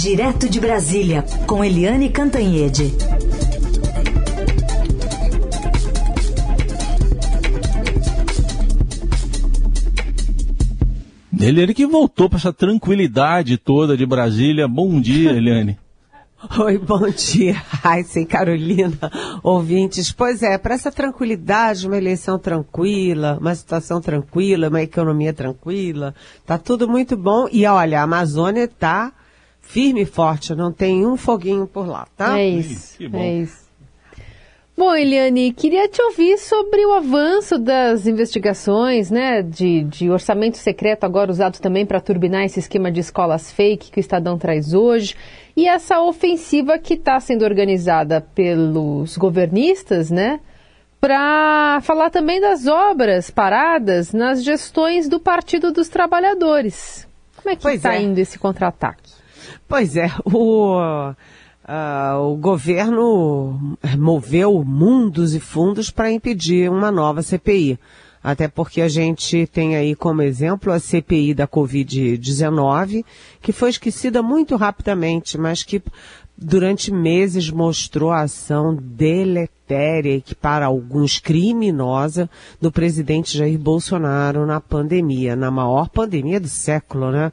Direto de Brasília, com Eliane Cantanhede. Eliane que voltou para essa tranquilidade toda de Brasília. Bom dia, Eliane. Oi, bom dia. Ai, sim, Carolina, ouvintes. Pois é, para essa tranquilidade, uma eleição tranquila, uma situação tranquila, uma economia tranquila, tá tudo muito bom. E olha, a Amazônia tá firme e forte, não tem um foguinho por lá, tá? É isso, é isso. Bom, Eliane, queria te ouvir sobre o avanço das investigações, né, de, de orçamento secreto agora usado também para turbinar esse esquema de escolas fake que o Estadão traz hoje, e essa ofensiva que está sendo organizada pelos governistas, né, para falar também das obras paradas nas gestões do Partido dos Trabalhadores. Como é que está é. indo esse contra-ataque? Pois é, o Uh, o governo moveu mundos e fundos para impedir uma nova CPI. Até porque a gente tem aí como exemplo a CPI da Covid-19, que foi esquecida muito rapidamente, mas que durante meses mostrou a ação deletéria e que para alguns criminosa do presidente Jair Bolsonaro na pandemia, na maior pandemia do século, né?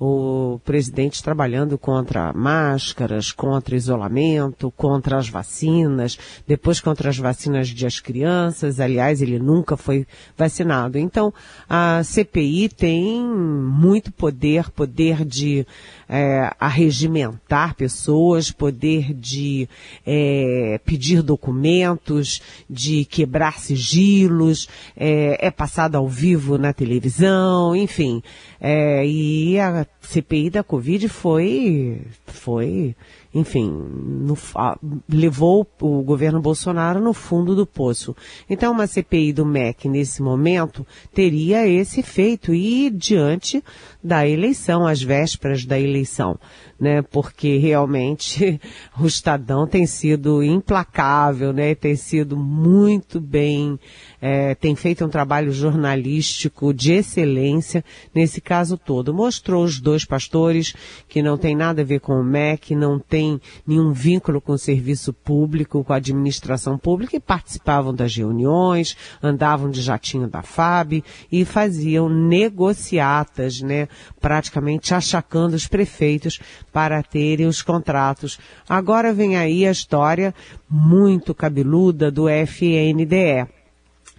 O presidente trabalhando contra máscaras, contra isolamento, contra as vacinas, depois contra as vacinas das crianças. Aliás, ele nunca foi vacinado. Então, a CPI tem muito poder, poder de é, arregimentar pessoas, poder de é, pedir documentos, de quebrar sigilos, é, é passado ao vivo na televisão, enfim. É, e a CPI da Covid foi, foi enfim, no, levou o governo Bolsonaro no fundo do poço. Então, uma CPI do MEC nesse momento teria esse efeito e diante da eleição, às vésperas da eleição, né? Porque realmente o Estadão tem sido implacável, né? Tem sido muito bem, é, tem feito um trabalho jornalístico de excelência nesse caso todo. Mostrou os dois pastores que não tem nada a ver com o MEC, não tem tem nenhum vínculo com o serviço público, com a administração pública e participavam das reuniões, andavam de jatinho da FAB e faziam negociatas, né, praticamente achacando os prefeitos para terem os contratos. Agora vem aí a história muito cabeluda do FNDE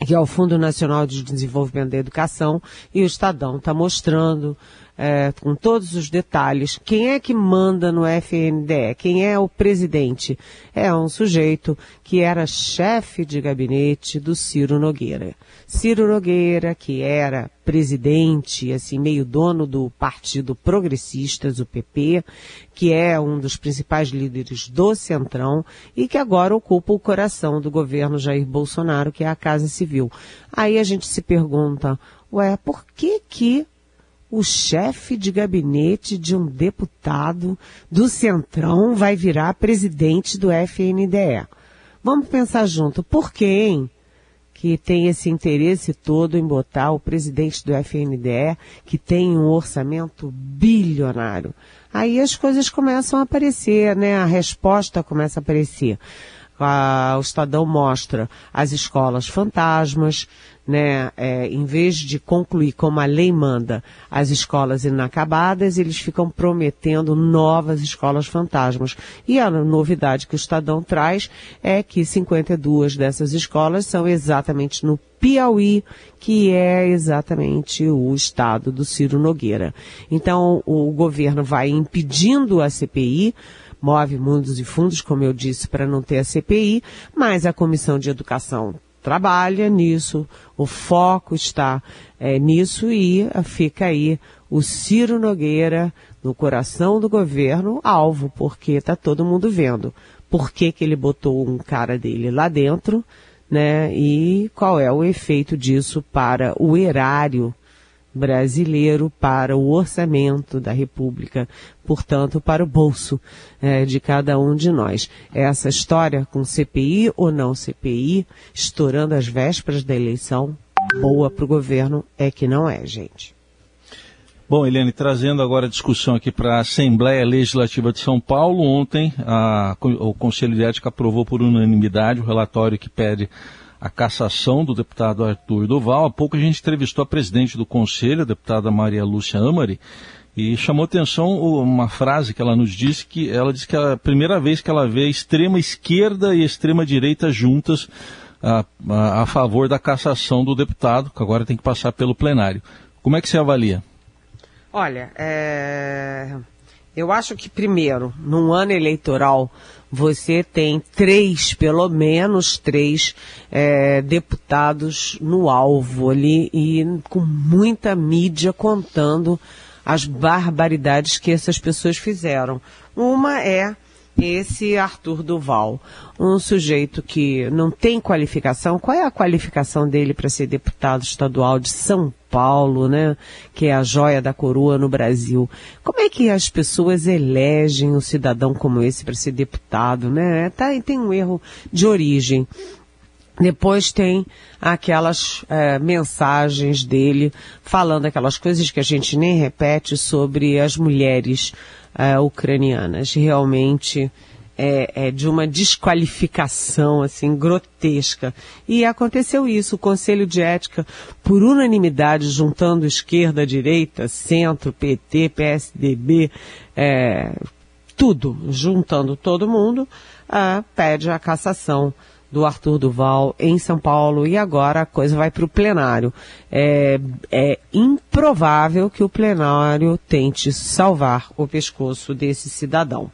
que é o Fundo Nacional de Desenvolvimento da Educação, e o Estadão está mostrando é, com todos os detalhes, quem é que manda no FNDE? Quem é o presidente? É um sujeito que era chefe de gabinete do Ciro Nogueira. Ciro Nogueira, que era presidente, assim, meio dono do Partido Progressistas, o PP, que é um dos principais líderes do Centrão e que agora ocupa o coração do governo Jair Bolsonaro, que é a Casa Civil. Aí a gente se pergunta, ué, por que que o chefe de gabinete de um deputado do Centrão vai virar presidente do FNDE. Vamos pensar junto. Por quem que tem esse interesse todo em botar o presidente do FNDE, que tem um orçamento bilionário? Aí as coisas começam a aparecer, né? A resposta começa a aparecer. o Estadão mostra as escolas fantasmas, né, é, em vez de concluir como a lei manda as escolas inacabadas, eles ficam prometendo novas escolas fantasmas. E a novidade que o Estadão traz é que 52 dessas escolas são exatamente no Piauí, que é exatamente o estado do Ciro Nogueira. Então, o governo vai impedindo a CPI, move mundos e fundos, como eu disse, para não ter a CPI, mas a Comissão de Educação trabalha nisso, o foco está é, nisso e fica aí o Ciro Nogueira no coração do governo alvo, porque está todo mundo vendo por que, que ele botou um cara dele lá dentro, né? E qual é o efeito disso para o erário brasileiro para o orçamento da República, portanto, para o bolso é, de cada um de nós. Essa história com CPI ou não CPI, estourando as vésperas da eleição, boa para o governo é que não é, gente. Bom, Eliane, trazendo agora a discussão aqui para a Assembleia Legislativa de São Paulo, ontem a, o Conselho de Ética aprovou por unanimidade o relatório que pede a cassação do deputado Arthur Duval. Há pouco a gente entrevistou a presidente do Conselho, a deputada Maria Lúcia Amari, e chamou atenção uma frase que ela nos disse, que ela disse que é a primeira vez que ela vê extrema esquerda e extrema direita juntas a, a, a favor da cassação do deputado, que agora tem que passar pelo plenário. Como é que você avalia? Olha, é... eu acho que primeiro, num ano eleitoral, você tem três, pelo menos três, é, deputados no alvo ali e com muita mídia contando as barbaridades que essas pessoas fizeram. Uma é esse Arthur Duval, um sujeito que não tem qualificação. Qual é a qualificação dele para ser deputado estadual de São Paulo, né? Que é a joia da coroa no Brasil. Como é que as pessoas elegem um cidadão como esse para ser deputado, né? Tá, tem um erro de origem. Depois tem aquelas é, mensagens dele falando aquelas coisas que a gente nem repete sobre as mulheres é, ucranianas. Realmente é, é, de uma desqualificação assim grotesca. E aconteceu isso, o Conselho de Ética, por unanimidade, juntando esquerda, direita, centro, PT, PSDB, é, tudo, juntando todo mundo, pede a cassação do Arthur Duval em São Paulo e agora a coisa vai para o plenário. É, é improvável que o plenário tente salvar o pescoço desse cidadão.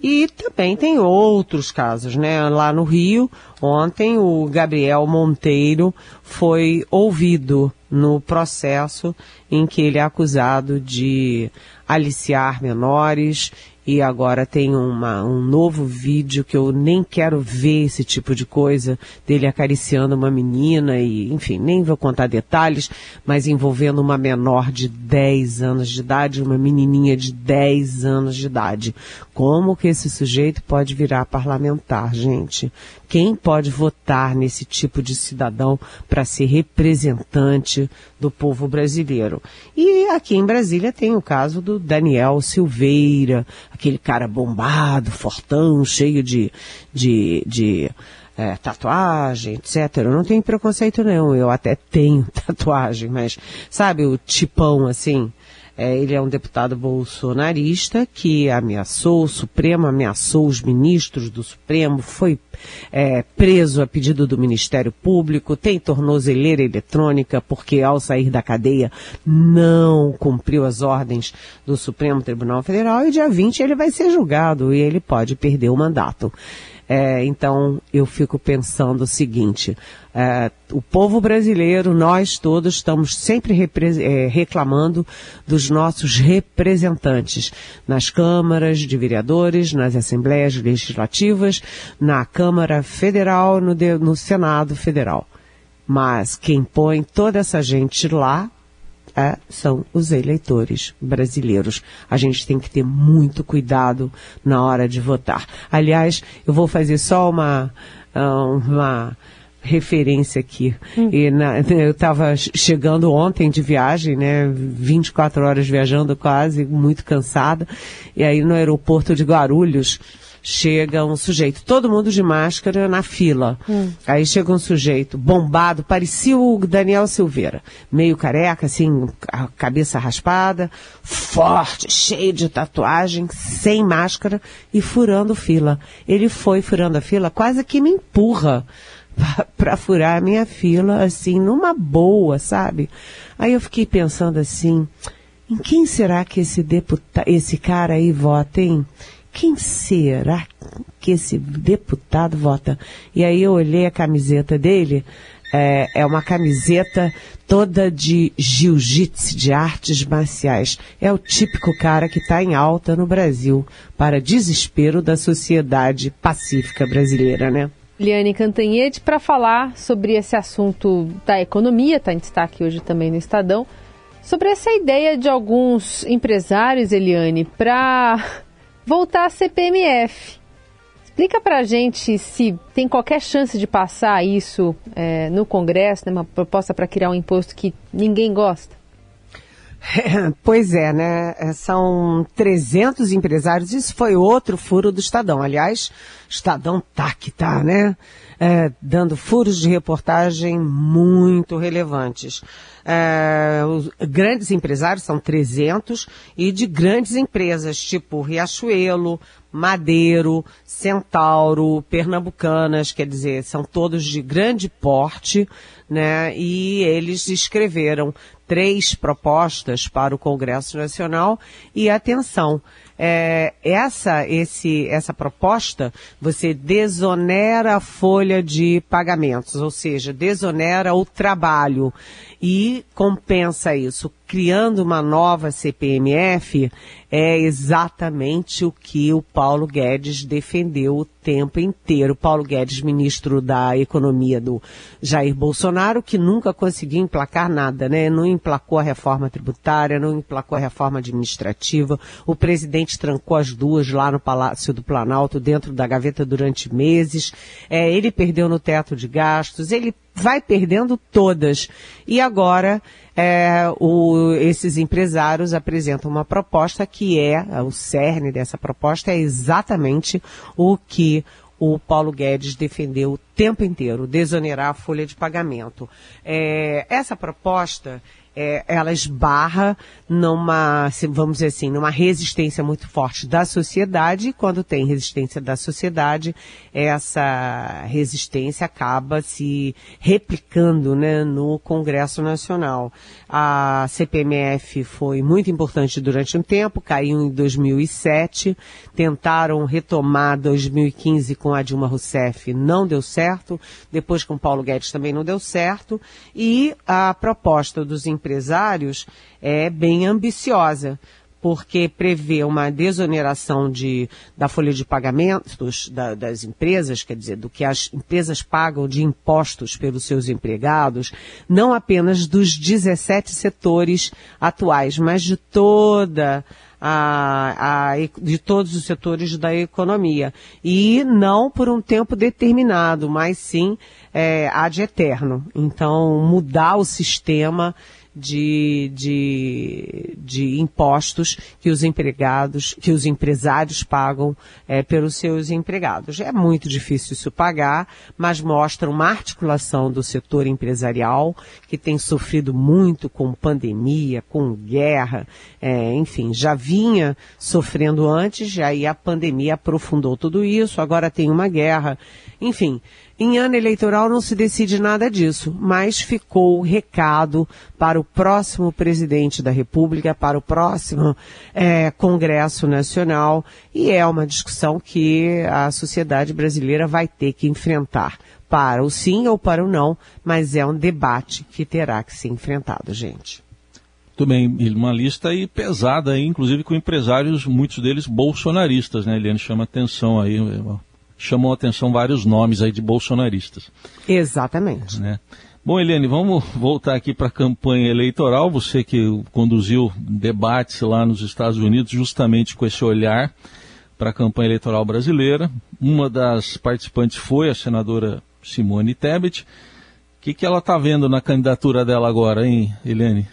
E também tem outros casos, né? Lá no Rio, ontem o Gabriel Monteiro foi ouvido no processo em que ele é acusado de aliciar menores e agora tem uma, um novo vídeo que eu nem quero ver esse tipo de coisa, dele acariciando uma menina e, enfim, nem vou contar detalhes, mas envolvendo uma menor de 10 anos de idade, uma menininha de 10 anos de idade. Como que esse sujeito pode virar parlamentar, gente? Quem pode votar nesse tipo de cidadão para ser representante do povo brasileiro? E aqui em Brasília tem o caso do Daniel Silveira, aquele cara bombado, fortão, cheio de, de, de é, tatuagem, etc. Eu não tenho preconceito nenhum, eu até tenho tatuagem, mas sabe o tipão assim? É, ele é um deputado bolsonarista que ameaçou o Supremo, ameaçou os ministros do Supremo, foi é, preso a pedido do Ministério Público, tem tornozeleira eletrônica porque ao sair da cadeia não cumpriu as ordens do Supremo Tribunal Federal e dia 20 ele vai ser julgado e ele pode perder o mandato. É, então eu fico pensando o seguinte: é, o povo brasileiro, nós todos estamos sempre é, reclamando dos nossos representantes nas câmaras de vereadores, nas assembleias legislativas, na Câmara Federal, no, no Senado Federal. Mas quem põe toda essa gente lá são os eleitores brasileiros. A gente tem que ter muito cuidado na hora de votar. Aliás, eu vou fazer só uma, ah, uma referência aqui. Hum. E na, eu estava chegando ontem de viagem, né? 24 horas viajando quase, muito cansada. E aí no aeroporto de Guarulhos, chega um sujeito, todo mundo de máscara na fila. Hum. Aí chega um sujeito bombado, parecia o Daniel Silveira, meio careca, assim, a cabeça raspada, forte, cheio de tatuagem, sem máscara e furando fila. Ele foi furando a fila, quase que me empurra para furar a minha fila, assim, numa boa, sabe? Aí eu fiquei pensando assim, em quem será que esse deputado, esse cara aí vota, hein? Quem será que esse deputado vota? E aí eu olhei a camiseta dele, é, é uma camiseta toda de jiu-jitsu, de artes marciais. É o típico cara que está em alta no Brasil, para desespero da sociedade pacífica brasileira, né? Liane Cantanhede, para falar sobre esse assunto da economia, está em destaque hoje também no Estadão, sobre essa ideia de alguns empresários, Eliane, para voltar à CPMF. Explica para a gente se tem qualquer chance de passar isso é, no Congresso, né, uma proposta para criar um imposto que ninguém gosta. Pois é, né? É, são 300 empresários. Isso foi outro furo do Estadão. Aliás, Estadão tá que tá, né? É, dando furos de reportagem muito relevantes. É, os grandes empresários são 300 e de grandes empresas, tipo Riachuelo, Madeiro, Centauro, Pernambucanas, quer dizer, são todos de grande porte, né? E eles escreveram três propostas para o Congresso Nacional e atenção, é, essa, esse, essa proposta, você desonera a folha de pagamentos, ou seja, desonera o trabalho e compensa isso criando uma nova CPMF é exatamente o que o Paulo Guedes defendeu o tempo inteiro. Paulo Guedes, ministro da Economia do Jair Bolsonaro, que nunca conseguiu emplacar nada, né? Não emplacou a reforma tributária, não emplacou a reforma administrativa. O presidente trancou as duas lá no Palácio do Planalto, dentro da gaveta durante meses. É, ele perdeu no teto de gastos, ele vai perdendo todas. E agora é, o, esses empresários apresentam uma proposta que é, o cerne dessa proposta é exatamente o que o Paulo Guedes defendeu o tempo inteiro, desonerar a folha de pagamento. É, essa proposta é, ela esbarra numa, vamos dizer assim, numa resistência muito forte da sociedade. E quando tem resistência da sociedade, essa resistência acaba se replicando né, no Congresso Nacional. A CPMF foi muito importante durante um tempo, caiu em 2007, tentaram retomar 2015 com a Dilma Rousseff, não deu certo, depois com Paulo Guedes também não deu certo, e a proposta dos empresários é bem ambiciosa, porque prevê uma desoneração de, da folha de pagamentos da, das empresas, quer dizer, do que as empresas pagam de impostos pelos seus empregados, não apenas dos 17 setores atuais, mas de toda a, a, de todos os setores da economia. E não por um tempo determinado, mas sim é, ad eterno. Então, mudar o sistema de, de, de impostos que os empregados, que os empresários pagam é, pelos seus empregados. É muito difícil isso pagar, mas mostra uma articulação do setor empresarial que tem sofrido muito com pandemia, com guerra, é, enfim, já vinha sofrendo antes, e aí a pandemia aprofundou tudo isso, agora tem uma guerra, enfim. Em ano eleitoral não se decide nada disso, mas ficou o recado para o próximo presidente da República, para o próximo é, Congresso Nacional, e é uma discussão que a sociedade brasileira vai ter que enfrentar. Para o sim ou para o não, mas é um debate que terá que ser enfrentado, gente. Muito bem, uma lista aí pesada, inclusive com empresários, muitos deles bolsonaristas, né? Eliane chama atenção aí, chamou a atenção vários nomes aí de bolsonaristas. Exatamente. Né? Bom, Eliane, vamos voltar aqui para a campanha eleitoral. Você que conduziu debates lá nos Estados Unidos justamente com esse olhar para a campanha eleitoral brasileira. Uma das participantes foi a senadora Simone Tebet. O que, que ela está vendo na candidatura dela agora, hein, Eliane?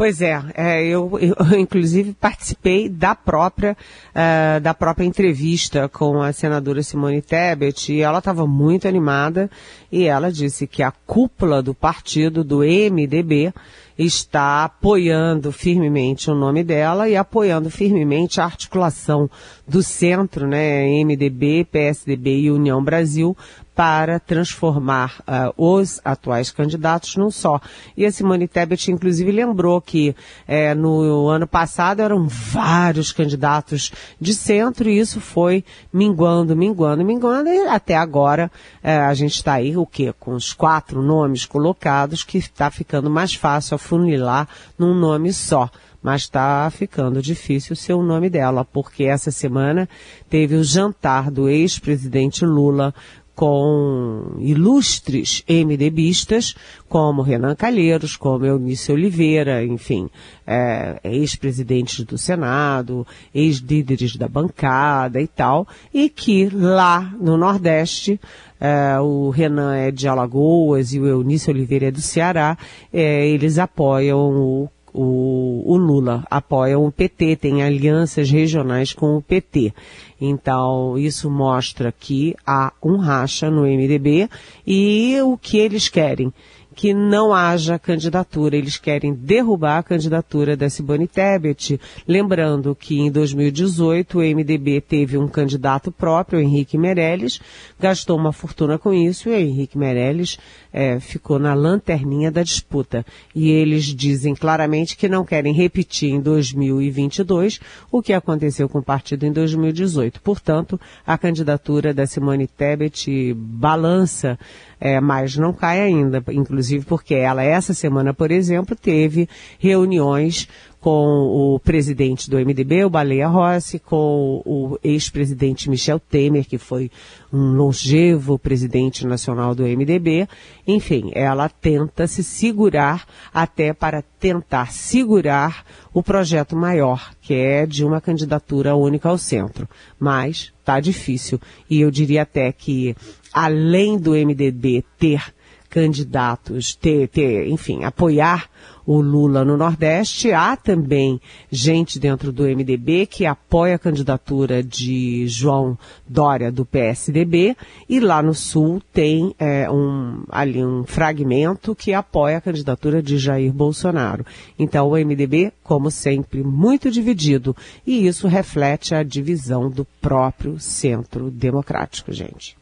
Pois é, é eu, eu, inclusive participei da própria uh, da própria entrevista com a senadora Simone Tebet e ela estava muito animada e ela disse que a cúpula do partido do MDB está apoiando firmemente o nome dela e apoiando firmemente a articulação do centro, né, MDB, PSDB e União Brasil, para transformar uh, os atuais candidatos num só. E a Simone Tebet, inclusive, lembrou que eh, no ano passado eram vários candidatos de centro e isso foi minguando, minguando, minguando e até agora eh, a gente está aí, o quê? Com os quatro nomes colocados que está ficando mais fácil afunilar num nome só mas está ficando difícil ser o nome dela, porque essa semana teve o jantar do ex-presidente Lula com ilustres MDBistas, como Renan Calheiros, como Eunice Oliveira, enfim, é, ex-presidentes do Senado, ex-líderes da bancada e tal, e que lá no Nordeste, é, o Renan é de Alagoas e o Eunice Oliveira é do Ceará, é, eles apoiam o o, o, Lula, apoiam o PT, tem alianças regionais com o PT. Então, isso mostra que há um racha no MDB e o que eles querem que não haja candidatura. Eles querem derrubar a candidatura da Simone Tebet. Lembrando que em 2018 o MDB teve um candidato próprio, Henrique Meirelles, gastou uma fortuna com isso e Henrique Meirelles é, ficou na lanterninha da disputa. E eles dizem claramente que não querem repetir em 2022 o que aconteceu com o partido em 2018. Portanto, a candidatura da Simone Tebet balança é, mas não cai ainda, inclusive porque ela, essa semana, por exemplo, teve reuniões com o presidente do MDB, o Baleia Rossi, com o ex-presidente Michel Temer, que foi um longevo presidente nacional do MDB. Enfim, ela tenta se segurar até para tentar segurar o projeto maior, que é de uma candidatura única ao centro. Mas está difícil. E eu diria até que, além do MDB ter candidatos, ter, ter, enfim, apoiar o Lula no Nordeste. Há também gente dentro do MDB que apoia a candidatura de João Dória do PSDB e lá no Sul tem é, um, ali um fragmento que apoia a candidatura de Jair Bolsonaro. Então o MDB, como sempre, muito dividido e isso reflete a divisão do próprio centro democrático, gente.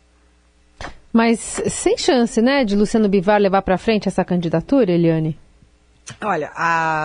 Mas sem chance, né, de Luciano Bivar levar para frente essa candidatura, Eliane? Olha,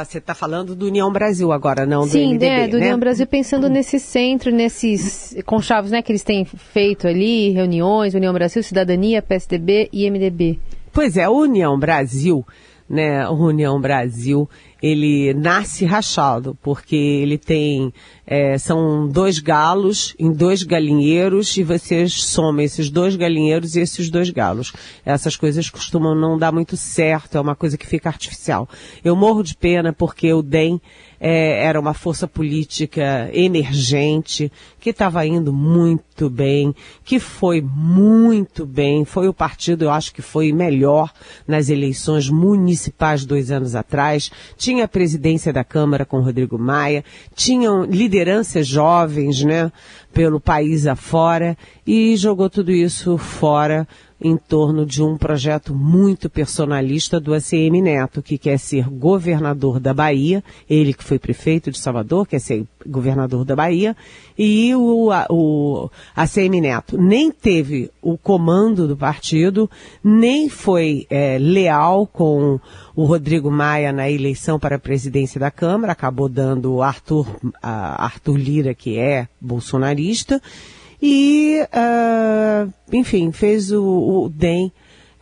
você está falando do União Brasil agora, não Sim, do MDB, é, do né? União Brasil pensando nesse centro, nesses conchavos né, que eles têm feito ali, reuniões, União Brasil, Cidadania, PSDB e MDB. Pois é, a União Brasil, né, União Brasil, ele nasce rachado, porque ele tem, é, são dois galos em dois galinheiros e você soma esses dois galinheiros e esses dois galos. Essas coisas costumam não dar muito certo, é uma coisa que fica artificial. Eu morro de pena porque o DEM é, era uma força política emergente, que estava indo muito bem, que foi muito bem, foi o partido, eu acho que foi melhor nas eleições municipais dois anos atrás, tinha a presidência da Câmara com Rodrigo Maia, tinham lideranças jovens, né, pelo país afora, e jogou tudo isso fora em torno de um projeto muito personalista do ACM Neto, que quer ser governador da Bahia, ele que foi prefeito de Salvador, quer ser governador da Bahia, e o, o ACM Neto nem teve o comando do partido, nem foi é, leal com o Rodrigo Maia na eleição para a presidência da Câmara, acabou dando Arthur, Arthur Lira, que é bolsonarista, e, uh, enfim, fez o, o DEM,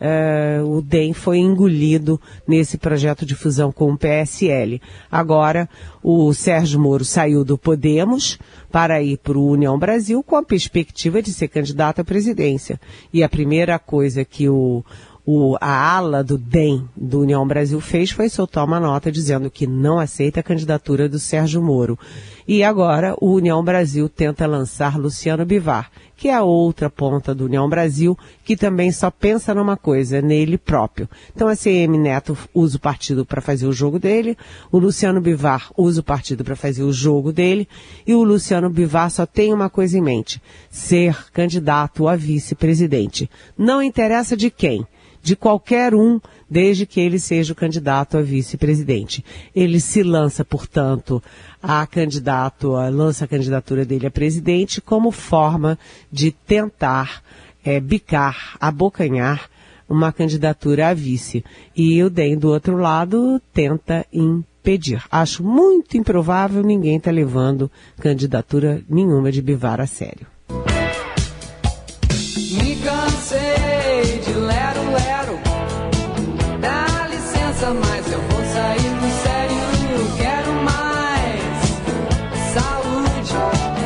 uh, o DEM foi engolido nesse projeto de fusão com o PSL. Agora, o Sérgio Moro saiu do Podemos para ir para o União Brasil com a perspectiva de ser candidato à presidência. E a primeira coisa que o, o, a ala do DEM, do União Brasil, fez foi soltar uma nota dizendo que não aceita a candidatura do Sérgio Moro. E agora o União Brasil tenta lançar Luciano Bivar, que é a outra ponta do União Brasil, que também só pensa numa coisa, nele próprio. Então a CM Neto usa o partido para fazer o jogo dele, o Luciano Bivar usa o partido para fazer o jogo dele, e o Luciano Bivar só tem uma coisa em mente, ser candidato a vice-presidente. Não interessa de quem de qualquer um, desde que ele seja o candidato a vice-presidente. Ele se lança, portanto, a candidato, a, lança a candidatura dele a presidente como forma de tentar é, bicar, abocanhar uma candidatura a vice. E o DEM, do outro lado, tenta impedir. Acho muito improvável ninguém estar tá levando candidatura nenhuma de Bivar a sério.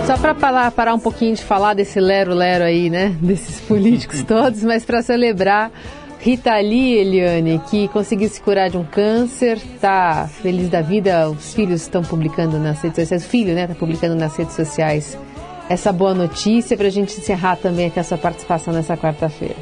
Só para parar, parar um pouquinho de falar desse lero-lero aí, né? Desses políticos todos, mas para celebrar Rita Lee, Eliane, que conseguiu se curar de um câncer, tá feliz da vida, os filhos estão publicando nas redes sociais, o filho, né, tá publicando nas redes sociais essa boa notícia para a gente encerrar também aqui a sua participação nessa quarta-feira.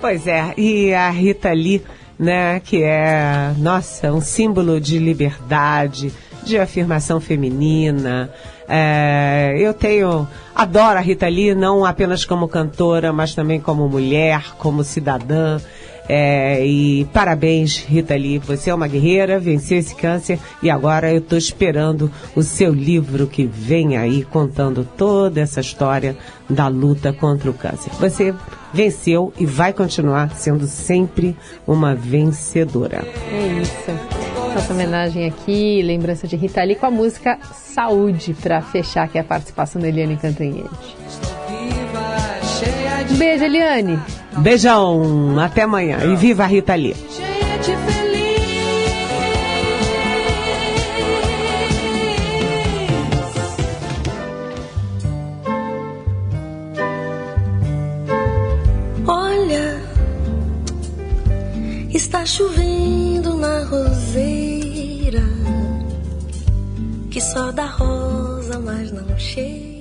Pois é, e a Rita Lee né? Que é, nossa, um símbolo de liberdade, de afirmação feminina. É, eu tenho, adoro a Rita Lee, não apenas como cantora, mas também como mulher, como cidadã. É, e parabéns, Rita Lee. Você é uma guerreira, venceu esse câncer e agora eu estou esperando o seu livro que vem aí contando toda essa história da luta contra o câncer. Você venceu e vai continuar sendo sempre uma vencedora. É isso. Nossa homenagem aqui, lembrança de Rita Lee com a música Saúde para fechar aqui a participação da Eliane Cantanhede. Um beijo, Eliane. Beijão, até amanhã e viva a Rita Lee. Dá rosa, mas não cheira